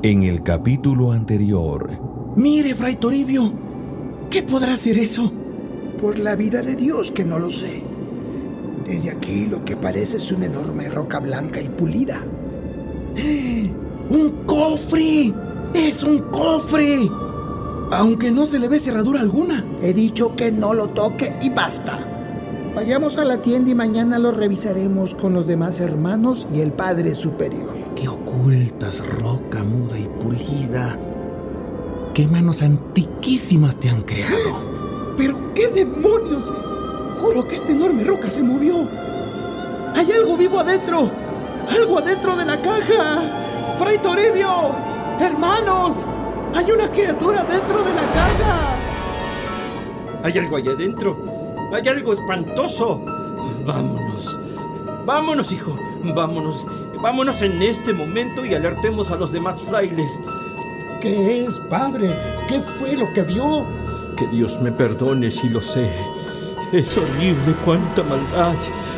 En el capítulo anterior. Mire, Fray Toribio. ¿Qué podrá ser eso? Por la vida de Dios que no lo sé. Desde aquí lo que parece es una enorme roca blanca y pulida. ¡Un cofre! ¡Es un cofre! Aunque no se le ve cerradura alguna. He dicho que no lo toque y basta. Vayamos a la tienda y mañana lo revisaremos con los demás hermanos y el Padre Superior. ¡Qué ocultas, roca muda y pulida! ¡Qué manos antiquísimas te han creado! ¡Pero qué demonios! Juro que esta enorme roca se movió. ¡Hay algo vivo adentro! ¡Algo adentro de la caja! ¡Fray Toribio! ¡Hermanos! ¡Hay una criatura dentro de la caja! ¿Hay algo allá adentro? Hay algo espantoso. Vámonos. Vámonos, hijo. Vámonos. Vámonos en este momento y alertemos a los demás frailes. ¿Qué es, padre? ¿Qué fue lo que vio? Que Dios me perdone si lo sé. Es horrible cuánta maldad.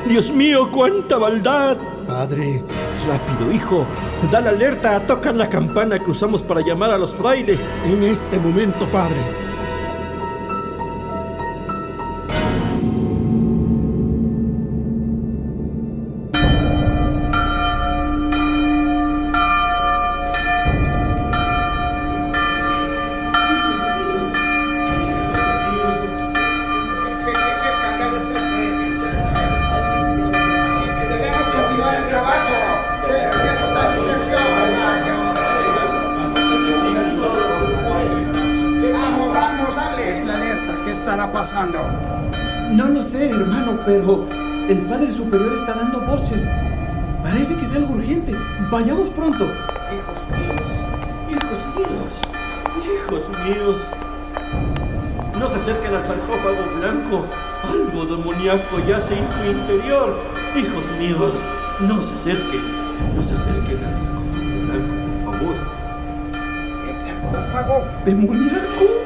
Dios mío, cuánta maldad. Padre. Rápido, hijo. Da la alerta, toca la campana que usamos para llamar a los frailes. En este momento, padre. Pasando? No lo sé, hermano, pero el Padre Superior está dando voces. Parece que es algo urgente. Vayamos pronto. Hijos míos, hijos míos, hijos míos. No se acerquen al sarcófago blanco. Algo demoníaco yace en su interior. Hijos míos, no se acerquen. No se acerquen al sarcófago blanco, por favor. ¿El sarcófago? ¿Demoníaco?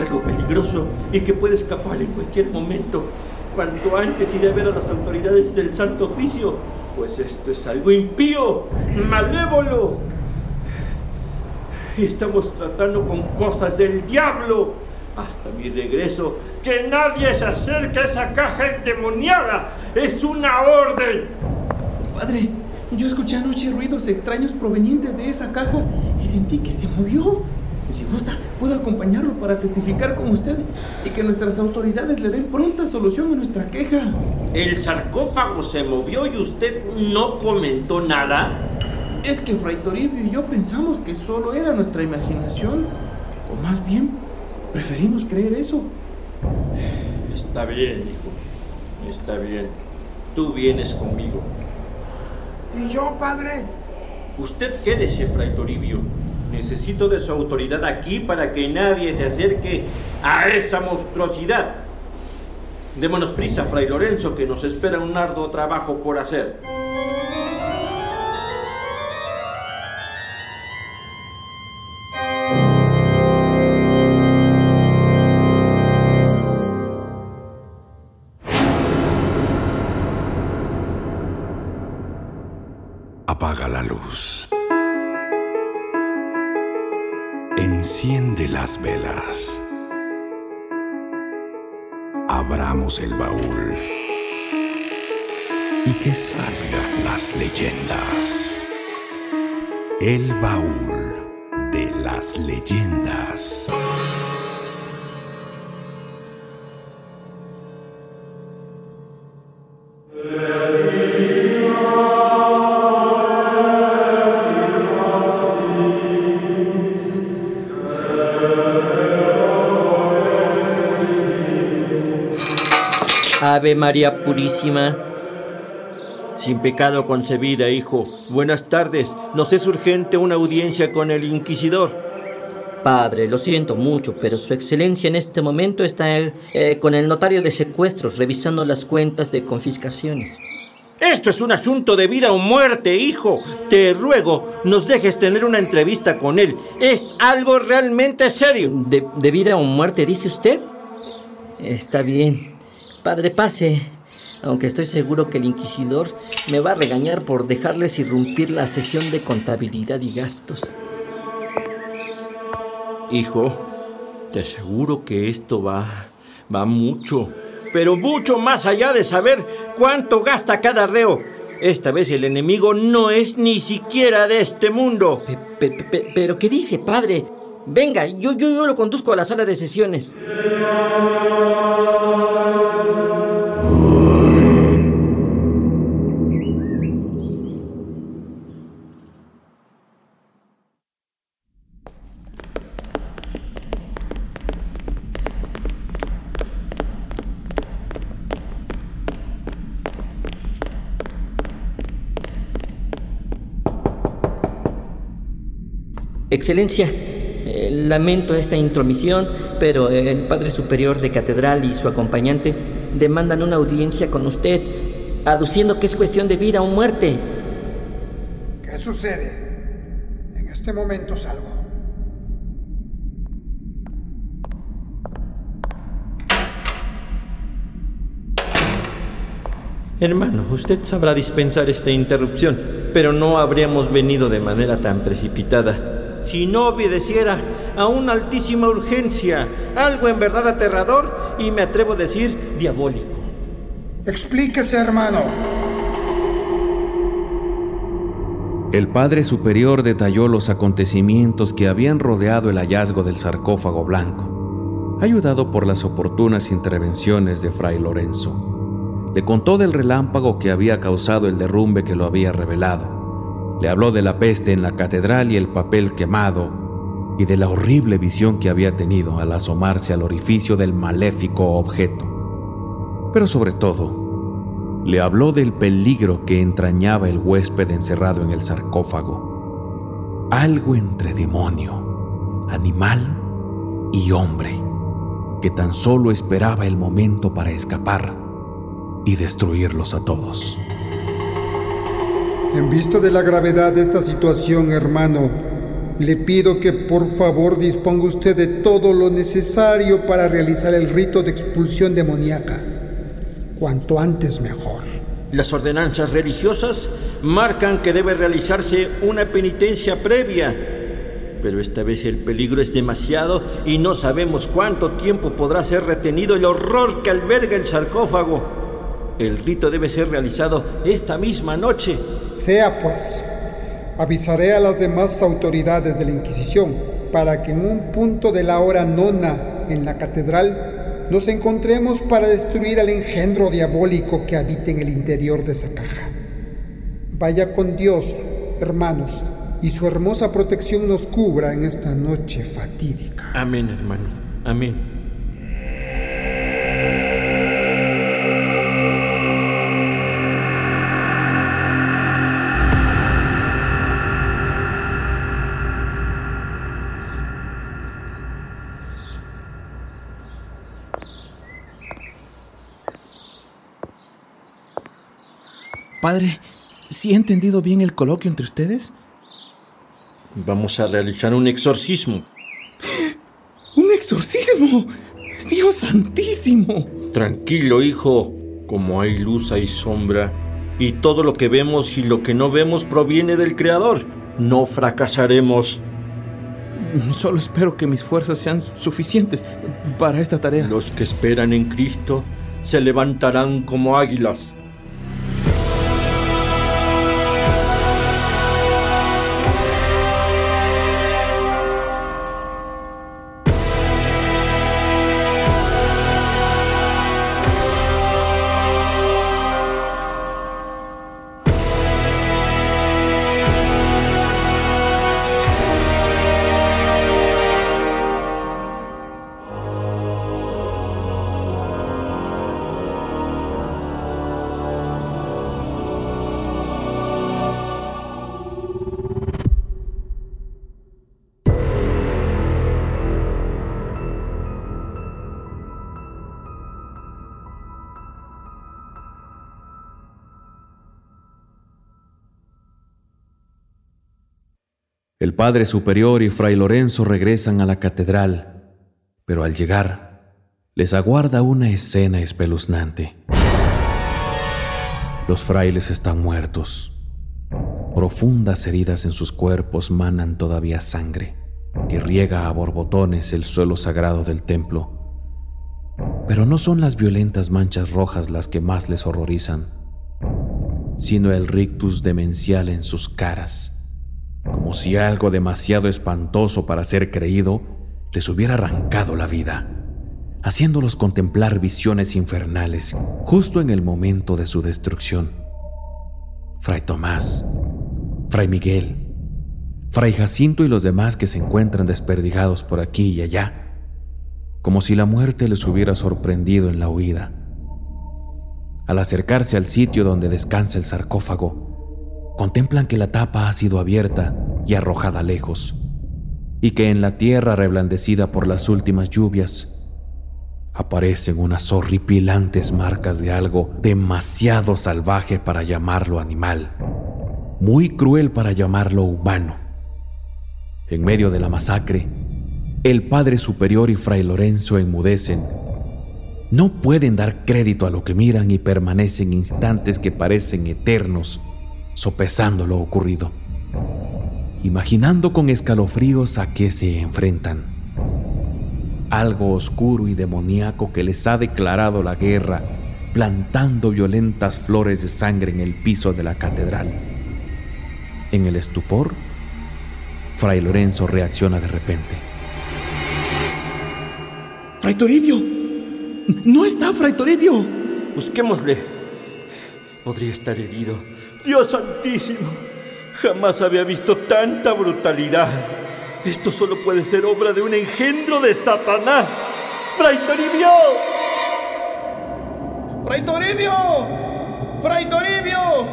Algo peligroso y que puede escapar en cualquier momento. Cuanto antes iré a ver a las autoridades del Santo Oficio, pues esto es algo impío, malévolo. Estamos tratando con cosas del diablo. Hasta mi regreso, que nadie se acerque a esa caja endemoniada. Es una orden. Padre, yo escuché anoche ruidos extraños provenientes de esa caja y sentí que se movió. Si gusta, puedo acompañarlo para testificar con usted y que nuestras autoridades le den pronta solución a nuestra queja. ¿El sarcófago se movió y usted no comentó nada? Es que Fray Toribio y yo pensamos que solo era nuestra imaginación. O más bien, preferimos creer eso. Está bien, hijo. Está bien. Tú vienes conmigo. ¿Y yo, padre? Usted quédese, Fray Toribio. Necesito de su autoridad aquí para que nadie se acerque a esa monstruosidad. Démonos prisa, Fray Lorenzo, que nos espera un arduo trabajo por hacer. Salgan las leyendas. El baúl de las leyendas. Ave María Purísima. Sin pecado concebida, hijo. Buenas tardes. Nos es urgente una audiencia con el inquisidor. Padre, lo siento mucho, pero Su Excelencia en este momento está eh, con el notario de secuestros revisando las cuentas de confiscaciones. Esto es un asunto de vida o muerte, hijo. Te ruego, nos dejes tener una entrevista con él. Es algo realmente serio. ¿De, de vida o muerte, dice usted? Está bien. Padre, pase. Aunque estoy seguro que el inquisidor me va a regañar por dejarles irrumpir la sesión de contabilidad y gastos. Hijo, te aseguro que esto va, va mucho, pero mucho más allá de saber cuánto gasta cada reo. Esta vez el enemigo no es ni siquiera de este mundo. pero ¿qué dice, padre? Venga, yo, yo, yo lo conduzco a la sala de sesiones. Excelencia, eh, lamento esta intromisión, pero el Padre Superior de Catedral y su acompañante demandan una audiencia con usted, aduciendo que es cuestión de vida o muerte. ¿Qué sucede? En este momento salgo. Hermano, usted sabrá dispensar esta interrupción, pero no habríamos venido de manera tan precipitada si no obedeciera a una altísima urgencia, algo en verdad aterrador y me atrevo a decir diabólico. Explíquese, hermano. El Padre Superior detalló los acontecimientos que habían rodeado el hallazgo del sarcófago blanco, ayudado por las oportunas intervenciones de Fray Lorenzo. Le contó del relámpago que había causado el derrumbe que lo había revelado le habló de la peste en la catedral y el papel quemado, y de la horrible visión que había tenido al asomarse al orificio del maléfico objeto. Pero sobre todo, le habló del peligro que entrañaba el huésped encerrado en el sarcófago. Algo entre demonio, animal y hombre, que tan solo esperaba el momento para escapar y destruirlos a todos. En vista de la gravedad de esta situación, hermano, le pido que por favor disponga usted de todo lo necesario para realizar el rito de expulsión demoníaca. Cuanto antes mejor. Las ordenanzas religiosas marcan que debe realizarse una penitencia previa, pero esta vez el peligro es demasiado y no sabemos cuánto tiempo podrá ser retenido el horror que alberga el sarcófago. El rito debe ser realizado esta misma noche. Sea pues, avisaré a las demás autoridades de la Inquisición para que en un punto de la hora nona en la catedral nos encontremos para destruir al engendro diabólico que habita en el interior de esa caja. Vaya con Dios, hermanos, y su hermosa protección nos cubra en esta noche fatídica. Amén, hermano. Amén. Padre, ¿sí he entendido bien el coloquio entre ustedes? Vamos a realizar un exorcismo. ¿Un exorcismo? Dios santísimo. Tranquilo, hijo. Como hay luz, hay sombra. Y todo lo que vemos y lo que no vemos proviene del Creador. No fracasaremos. Solo espero que mis fuerzas sean suficientes para esta tarea. Los que esperan en Cristo se levantarán como águilas. El Padre Superior y Fray Lorenzo regresan a la catedral, pero al llegar les aguarda una escena espeluznante. Los frailes están muertos. Profundas heridas en sus cuerpos manan todavía sangre que riega a borbotones el suelo sagrado del templo. Pero no son las violentas manchas rojas las que más les horrorizan, sino el rictus demencial en sus caras, como si algo demasiado espantoso para ser creído les hubiera arrancado la vida, haciéndolos contemplar visiones infernales justo en el momento de su destrucción. Fray Tomás, Fray Miguel, Fray Jacinto y los demás que se encuentran desperdigados por aquí y allá, como si la muerte les hubiera sorprendido en la huida. Al acercarse al sitio donde descansa el sarcófago, contemplan que la tapa ha sido abierta y arrojada lejos, y que en la tierra reblandecida por las últimas lluvias aparecen unas horripilantes marcas de algo demasiado salvaje para llamarlo animal, muy cruel para llamarlo humano en medio de la masacre, el Padre Superior y Fray Lorenzo enmudecen. No pueden dar crédito a lo que miran y permanecen instantes que parecen eternos, sopesando lo ocurrido, imaginando con escalofríos a qué se enfrentan. Algo oscuro y demoníaco que les ha declarado la guerra, plantando violentas flores de sangre en el piso de la catedral. En el estupor, Fray Lorenzo reacciona de repente. ¡Fray Toribio! ¡No está Fray Toribio! Busquémosle. Podría estar herido. Dios santísimo. Jamás había visto tanta brutalidad. Esto solo puede ser obra de un engendro de Satanás. ¡Fray Toribio! ¡Fray Toribio! ¡Fray Toribio!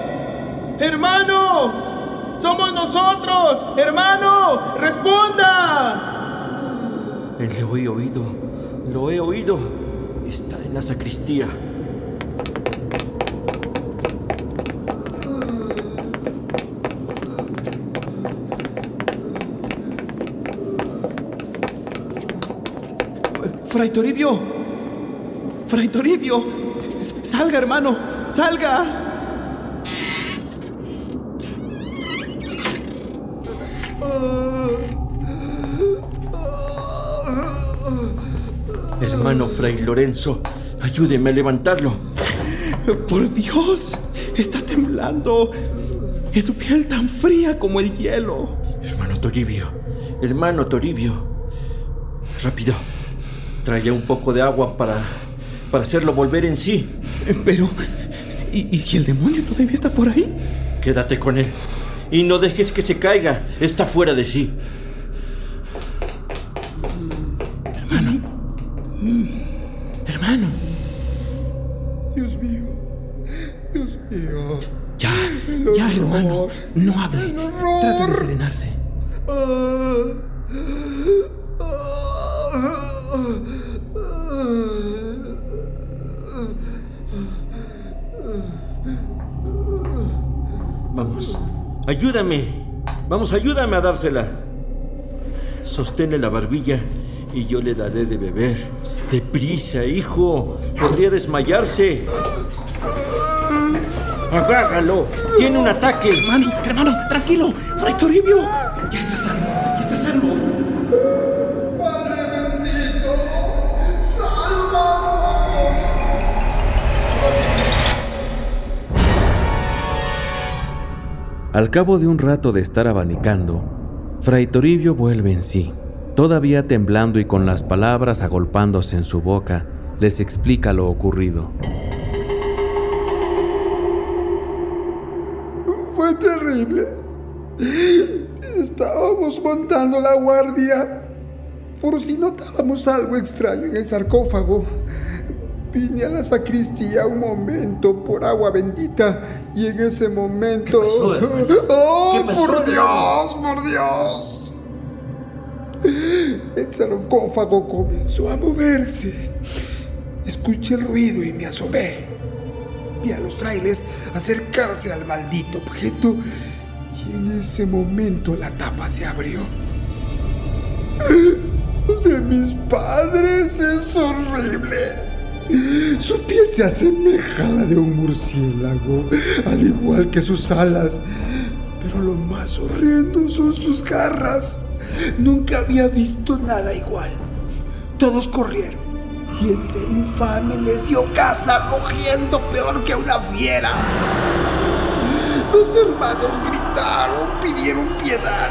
¡Hermano! ¡Somos nosotros! ¡Hermano! ¡Responda! Lo he oído. Lo he oído. Está en la sacristía. Fray Toribio. Fray Toribio. Salga, hermano. Salga. Hermano Fray Lorenzo, ayúdeme a levantarlo. Por Dios, está temblando. Es su piel tan fría como el hielo. Hermano Toribio, hermano Toribio. Rápido, trae un poco de agua para, para hacerlo volver en sí. Pero, ¿y, ¿y si el demonio todavía está por ahí? Quédate con él y no dejes que se caiga. Está fuera de sí. Hermano. Hermano. Dios mío. Dios mío. Ya, ya, hermano. No hable. Trate de serenarse. Vamos. Ayúdame. Vamos, ayúdame a dársela. Sosténle la barbilla y yo le daré de beber. Deprisa, hijo. Podría desmayarse. Agárralo. Tiene un ataque. Hermano, hermano, tranquilo. Fray Toribio. Ya está salvo. Al cabo de un rato de estar abanicando, Fray Toribio vuelve en sí. Todavía temblando y con las palabras agolpándose en su boca, les explica lo ocurrido. Fue terrible. Estábamos montando la guardia por si notábamos algo extraño en el sarcófago. Vine a la sacristía un momento por agua bendita y en ese momento... ¿Qué pasó, hermano? ¡Oh, ¿Qué pasó, por? Dios, por Dios! El sarcófago comenzó a moverse. Escuché el ruido y me asomé. Vi a los frailes acercarse al maldito objeto y en ese momento la tapa se abrió. Los de mis padres es horrible. Su piel se asemeja a la de un murciélago, al igual que sus alas. Pero lo más horrendo son sus garras. Nunca había visto nada igual. Todos corrieron y el ser infame les dio caza rugiendo peor que una fiera. Los hermanos gritaron, pidieron piedad,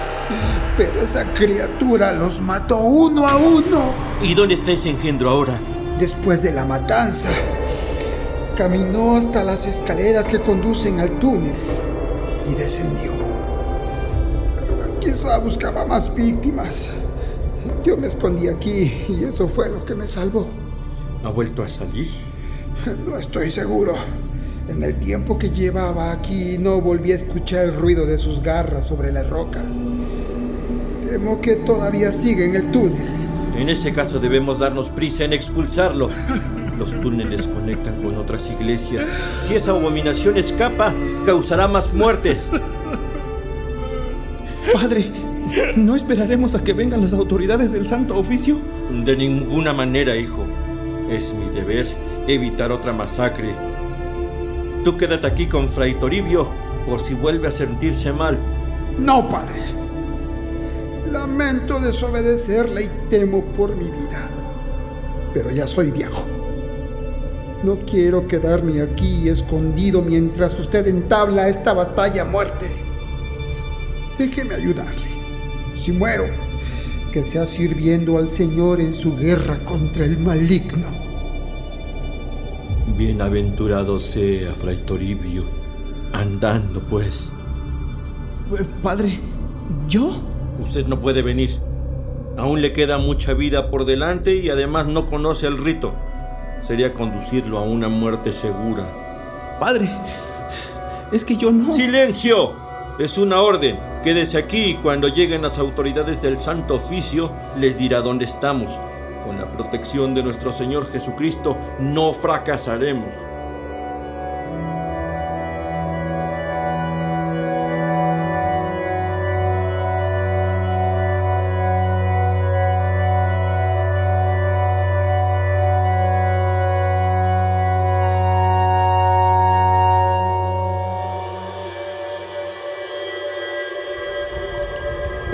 pero esa criatura los mató uno a uno. ¿Y dónde está ese engendro ahora? Después de la matanza, caminó hasta las escaleras que conducen al túnel y descendió. Quizá buscaba más víctimas. Yo me escondí aquí y eso fue lo que me salvó. ¿Ha vuelto a salir? No estoy seguro. En el tiempo que llevaba aquí no volví a escuchar el ruido de sus garras sobre la roca. Temo que todavía sigue en el túnel. En ese caso debemos darnos prisa en expulsarlo. Los túneles conectan con otras iglesias. Si esa abominación escapa, causará más muertes. Padre, ¿no esperaremos a que vengan las autoridades del Santo Oficio? De ninguna manera, hijo. Es mi deber evitar otra masacre. Tú quédate aquí con Fray Toribio por si vuelve a sentirse mal. No, padre. Lamento desobedecerle y temo por mi vida. Pero ya soy viejo. No quiero quedarme aquí escondido mientras usted entabla esta batalla a muerte. Déjeme ayudarle. Si muero, que sea sirviendo al Señor en su guerra contra el maligno. Bienaventurado sea, Fray Toribio. Andando, pues. Eh, Padre, ¿yo? Usted no puede venir. Aún le queda mucha vida por delante y además no conoce el rito. Sería conducirlo a una muerte segura. Padre, es que yo no... ¡Silencio! Es una orden. Quédese aquí y cuando lleguen las autoridades del Santo Oficio les dirá dónde estamos. Con la protección de nuestro Señor Jesucristo no fracasaremos.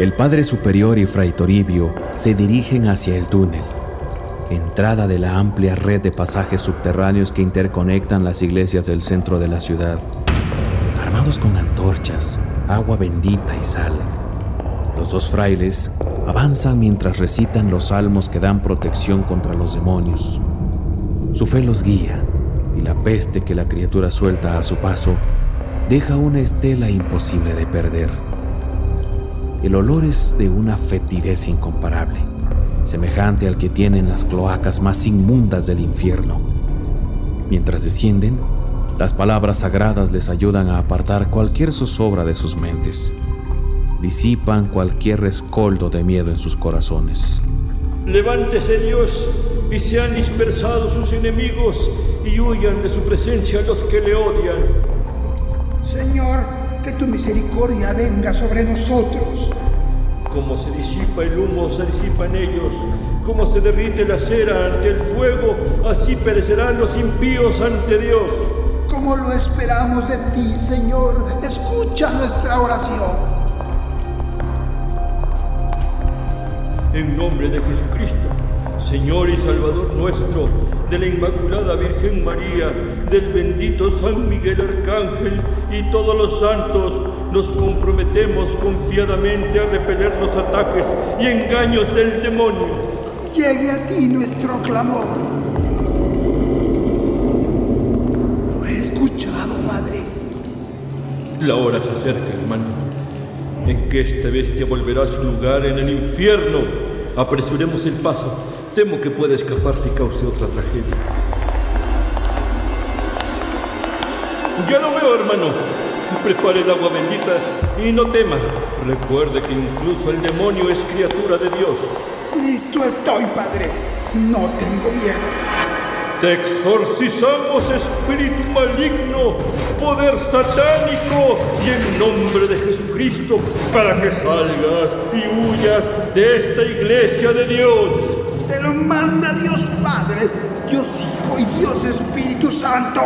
El Padre Superior y Fray Toribio se dirigen hacia el túnel, entrada de la amplia red de pasajes subterráneos que interconectan las iglesias del centro de la ciudad, armados con antorchas, agua bendita y sal. Los dos frailes avanzan mientras recitan los salmos que dan protección contra los demonios. Su fe los guía y la peste que la criatura suelta a su paso deja una estela imposible de perder. El olor es de una fetidez incomparable, semejante al que tienen las cloacas más inmundas del infierno. Mientras descienden, las palabras sagradas les ayudan a apartar cualquier zozobra de sus mentes. Disipan cualquier rescoldo de miedo en sus corazones. Levántese Dios y sean dispersados sus enemigos y huyan de su presencia los que le odian. Señor, que tu misericordia venga sobre nosotros. Como se disipa el humo, se disipan ellos. Como se derrite la cera ante el fuego, así perecerán los impíos ante Dios. Como lo esperamos de ti, Señor, escucha nuestra oración. En nombre de Jesucristo, Señor y Salvador nuestro, de la Inmaculada Virgen María, del bendito San Miguel Arcángel y todos los santos, nos comprometemos confiadamente a repeler los ataques y engaños del demonio. Llegue a ti nuestro clamor. Lo he escuchado, Padre. La hora se acerca, hermano, en que esta bestia volverá a su lugar en el infierno. Apresuremos el paso. Temo que pueda escapar si cause otra tragedia. Ya lo veo, hermano. Prepare el agua bendita y no tema. Recuerde que incluso el demonio es criatura de Dios. Listo estoy, Padre. No tengo miedo. Te exorcizamos, espíritu maligno, poder satánico, y en nombre de Jesucristo, para que salgas y huyas de esta iglesia de Dios. Dios Padre. Dios Hijo y Dios Espíritu Santo.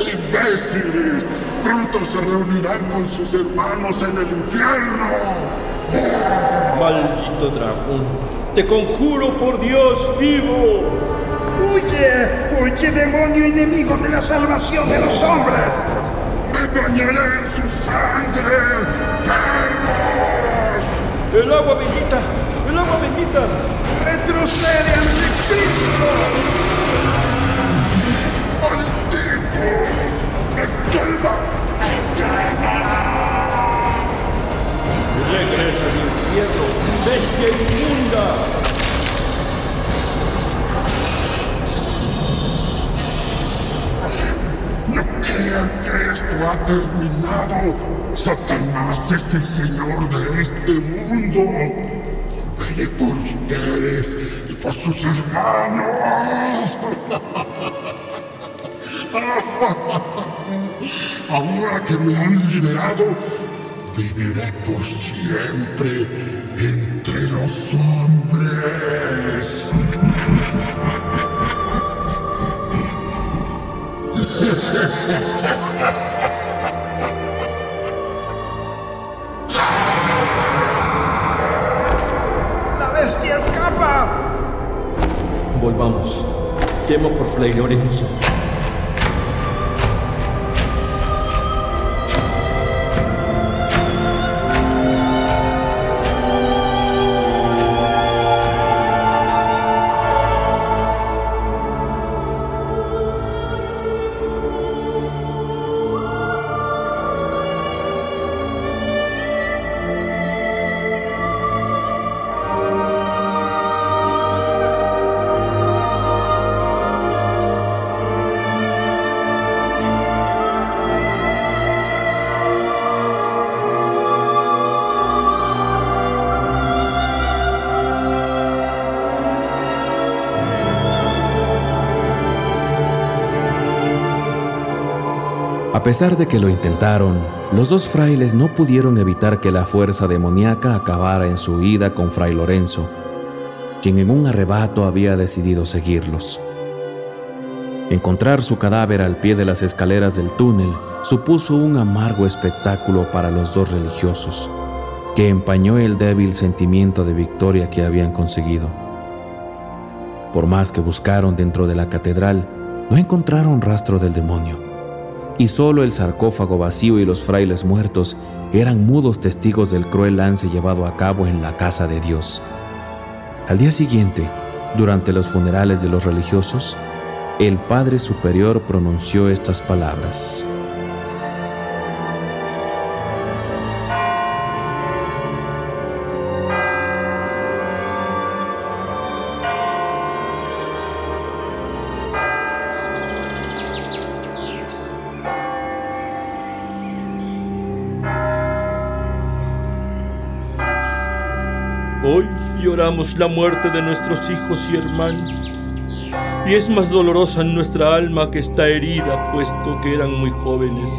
¡Imbéciles! Pronto se reunirán con sus hermanos en el infierno. Maldito dragón, te conjuro por Dios vivo. ¡Huye! ¡Huye, demonio enemigo de la salvación de los hombres! ¡Me bañaré en su sangre! ¡Perros! El agua bendita, el agua bendita. ¡Retrocede ante Cristo! ¡Malditos! ¡Me quema! ¡Me quema! Regresa al infierno, bestia inmunda. Crean que esto ha terminado. Satanás es el señor de este mundo. Volveré por ustedes y por sus hermanos. Ahora que me han liberado, viviré por siempre entre los hombres. ¡La bestia escapa! Volvamos. Temo por Fray Lorenzo. Pesar de que lo intentaron, los dos frailes no pudieron evitar que la fuerza demoníaca acabara en su huida con Fray Lorenzo, quien en un arrebato había decidido seguirlos. Encontrar su cadáver al pie de las escaleras del túnel supuso un amargo espectáculo para los dos religiosos, que empañó el débil sentimiento de victoria que habían conseguido. Por más que buscaron dentro de la catedral, no encontraron rastro del demonio y solo el sarcófago vacío y los frailes muertos eran mudos testigos del cruel lance llevado a cabo en la casa de Dios. Al día siguiente, durante los funerales de los religiosos, el Padre Superior pronunció estas palabras. La muerte de nuestros hijos y hermanos. Y es más dolorosa en nuestra alma que está herida, puesto que eran muy jóvenes.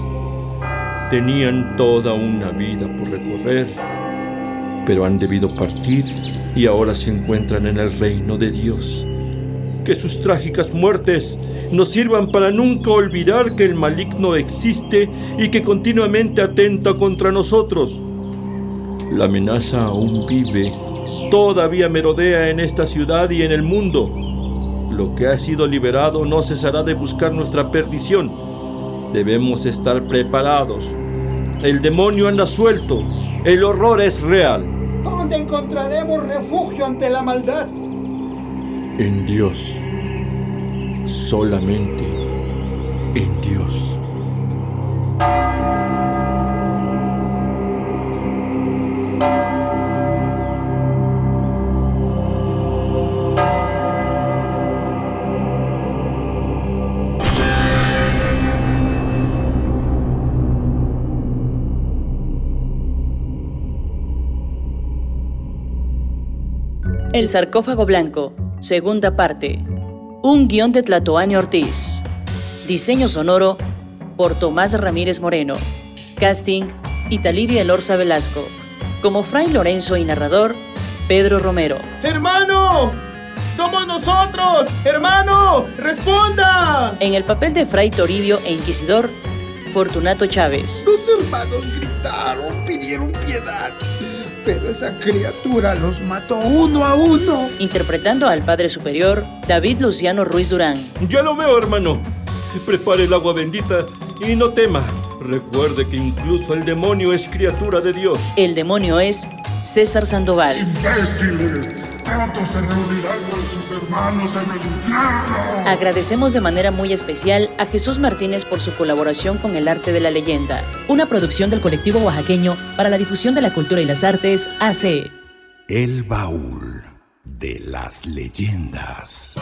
Tenían toda una vida por recorrer, pero han debido partir y ahora se encuentran en el reino de Dios. Que sus trágicas muertes nos sirvan para nunca olvidar que el maligno existe y que continuamente atenta contra nosotros. La amenaza aún vive, todavía merodea en esta ciudad y en el mundo. Lo que ha sido liberado no cesará de buscar nuestra perdición. Debemos estar preparados. El demonio anda suelto, el horror es real. ¿Dónde encontraremos refugio ante la maldad? En Dios, solamente en Dios. El sarcófago blanco, segunda parte. Un guion de Tlatoani Ortiz. Diseño sonoro por Tomás Ramírez Moreno. Casting, Italivia Elorza Velasco. Como Fray Lorenzo y narrador, Pedro Romero. ¡Hermano! ¡Somos nosotros! ¡Hermano! ¡Responda! En el papel de Fray Toribio e Inquisidor, Fortunato Chávez. Los hermanos gritaron, pidieron piedad, pero esa criatura los mató uno a uno. Interpretando al Padre Superior, David Luciano Ruiz Durán. Ya lo veo, hermano. Prepare el agua bendita y no tema. Recuerde que incluso el demonio es criatura de Dios. El demonio es César Sandoval. ¡Imbéciles! Pronto se reunirán con sus hermanos en el infierno. Agradecemos de manera muy especial a Jesús Martínez por su colaboración con el arte de la leyenda, una producción del colectivo oaxaqueño para la difusión de la cultura y las artes, AC. El baúl de las leyendas.